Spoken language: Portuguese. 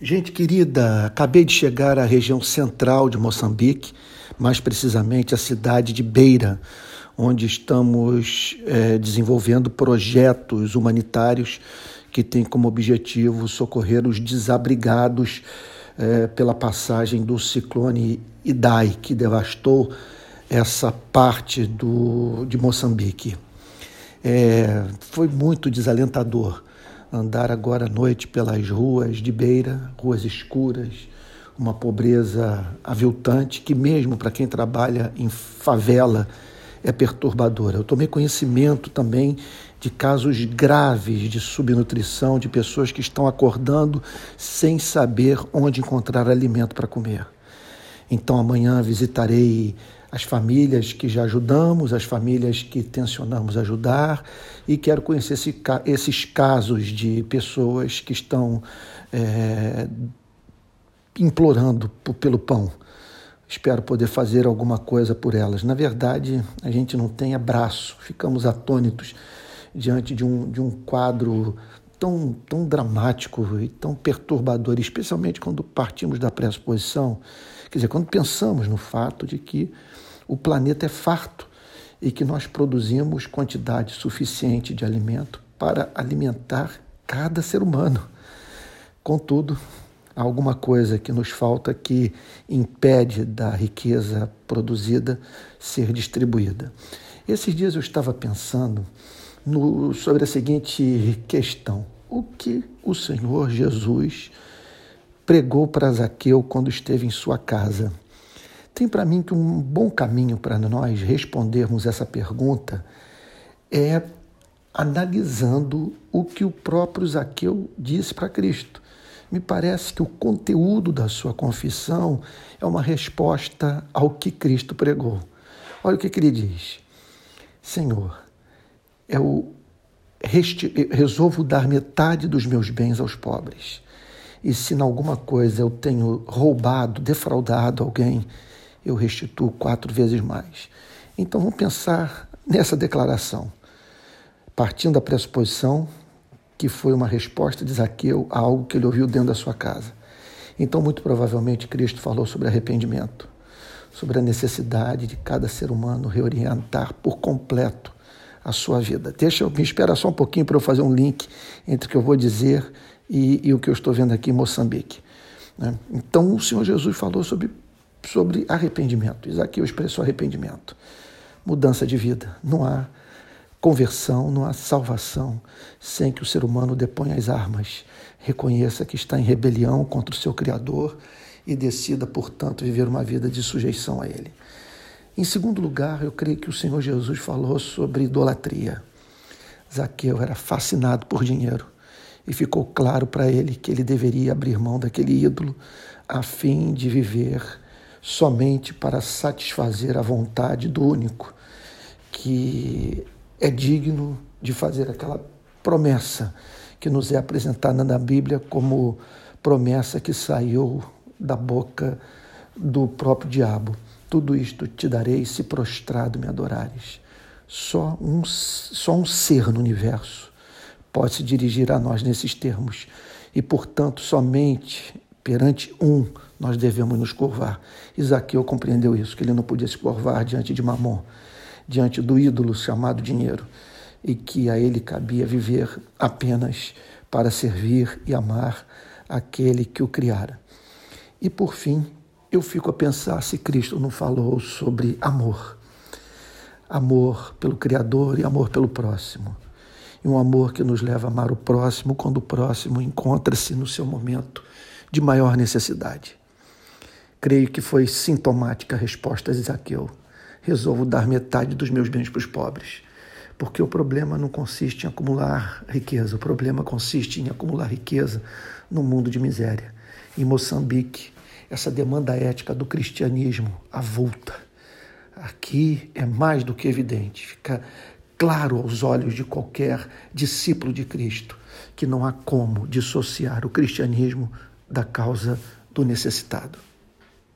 Gente querida, acabei de chegar à região central de Moçambique, mais precisamente a cidade de Beira, onde estamos é, desenvolvendo projetos humanitários que têm como objetivo socorrer os desabrigados é, pela passagem do ciclone Idai, que devastou essa parte do, de Moçambique. É, foi muito desalentador andar agora à noite pelas ruas de Beira, ruas escuras, uma pobreza aviltante que, mesmo para quem trabalha em favela, é perturbadora. Eu tomei conhecimento também de casos graves de subnutrição, de pessoas que estão acordando sem saber onde encontrar alimento para comer. Então amanhã visitarei as famílias que já ajudamos, as famílias que tensionamos ajudar e quero conhecer esse, esses casos de pessoas que estão é, implorando pelo pão. Espero poder fazer alguma coisa por elas. Na verdade, a gente não tem abraço, ficamos atônitos diante de um, de um quadro tão, tão dramático e tão perturbador, especialmente quando partimos da pressuposição, quer dizer, quando pensamos no fato de que o planeta é farto e que nós produzimos quantidade suficiente de alimento para alimentar cada ser humano. Contudo, há alguma coisa que nos falta que impede da riqueza produzida ser distribuída. Esses dias eu estava pensando no, sobre a seguinte questão: o que o Senhor Jesus pregou para Zaqueu quando esteve em sua casa? Tem para mim que um bom caminho para nós respondermos essa pergunta é analisando o que o próprio Zaqueu disse para Cristo. Me parece que o conteúdo da sua confissão é uma resposta ao que Cristo pregou. Olha o que, que ele diz: Senhor, eu resolvo dar metade dos meus bens aos pobres. E se em alguma coisa eu tenho roubado, defraudado alguém, eu restituo quatro vezes mais. Então vamos pensar nessa declaração, partindo da pressuposição que foi uma resposta de Zaqueu a algo que ele ouviu dentro da sua casa. Então, muito provavelmente, Cristo falou sobre arrependimento, sobre a necessidade de cada ser humano reorientar por completo a sua vida. Deixa eu me esperar só um pouquinho para eu fazer um link entre o que eu vou dizer e, e o que eu estou vendo aqui em Moçambique. Né? Então, o Senhor Jesus falou sobre sobre arrependimento. Isaqueu expressou arrependimento. Mudança de vida. Não há conversão, não há salvação sem que o ser humano deponha as armas, reconheça que está em rebelião contra o seu Criador e decida, portanto, viver uma vida de sujeição a Ele. Em segundo lugar, eu creio que o Senhor Jesus falou sobre idolatria. Zaqueu era fascinado por dinheiro e ficou claro para ele que ele deveria abrir mão daquele ídolo a fim de viver somente para satisfazer a vontade do único que é digno de fazer aquela promessa que nos é apresentada na Bíblia como promessa que saiu da boca do próprio diabo. Tudo isto te darei se prostrado me adorares. Só um, só um ser no universo pode se dirigir a nós nesses termos. E, portanto, somente perante um nós devemos nos curvar. Isaqueu compreendeu isso, que ele não podia se curvar diante de Mamon, diante do ídolo chamado dinheiro, e que a ele cabia viver apenas para servir e amar aquele que o criara. E por fim, eu fico a pensar se Cristo não falou sobre amor. Amor pelo Criador e amor pelo próximo. E um amor que nos leva a amar o próximo quando o próximo encontra-se no seu momento de maior necessidade. Creio que foi sintomática a resposta de Zaqueu. Resolvo dar metade dos meus bens para os pobres. Porque o problema não consiste em acumular riqueza, o problema consiste em acumular riqueza num mundo de miséria. Em Moçambique, essa demanda ética do cristianismo avulta. Aqui é mais do que evidente, fica claro aos olhos de qualquer discípulo de Cristo que não há como dissociar o cristianismo da causa do necessitado.